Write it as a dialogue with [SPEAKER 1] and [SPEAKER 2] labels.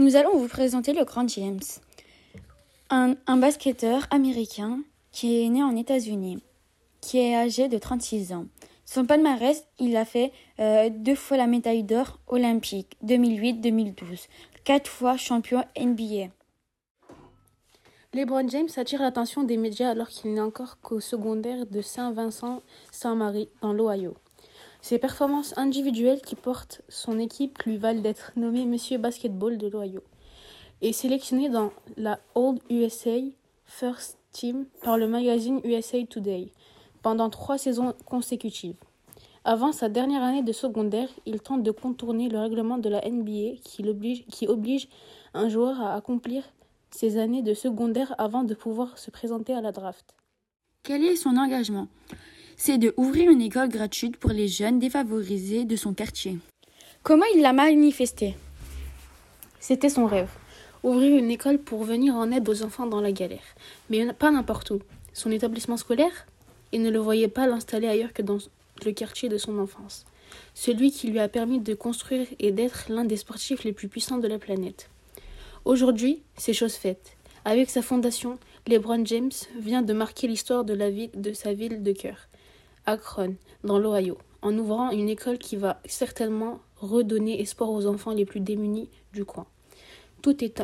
[SPEAKER 1] Nous allons vous présenter le Grand James, un, basketteur américain qui est né en États-Unis, qui est âgé de 36 ans. Son palmarès, il a fait euh, deux fois la médaille d'or olympique, 2008-2012, quatre fois champion NBA.
[SPEAKER 2] LeBron James attire l'attention des médias alors qu'il n'est encore qu'au secondaire de Saint-Vincent-Saint-Marie dans l'Ohio. Ses performances individuelles qui portent son équipe lui valent d'être nommé Monsieur Basketball de l'Ohio et sélectionné dans la Old USA First Team par le magazine USA Today pendant trois saisons consécutives. Avant sa dernière année de secondaire, il tente de contourner le règlement de la NBA qui, oblige, qui oblige un joueur à accomplir ses années de secondaire avant de pouvoir se présenter à la draft.
[SPEAKER 1] Quel est son engagement? C'est de ouvrir une école gratuite pour les jeunes défavorisés de son quartier. Comment il l'a manifesté?
[SPEAKER 2] C'était son rêve. Ouvrir une école pour venir en aide aux enfants dans la galère. Mais pas n'importe où. Son établissement scolaire? Il ne le voyait pas l'installer ailleurs que dans le quartier de son enfance. Celui qui lui a permis de construire et d'être l'un des sportifs les plus puissants de la planète. Aujourd'hui, c'est chose faite. Avec sa fondation, LeBron James vient de marquer l'histoire de, de sa ville de cœur, Akron, dans l'Ohio, en ouvrant une école qui va certainement redonner espoir aux enfants les plus démunis du coin. Tout est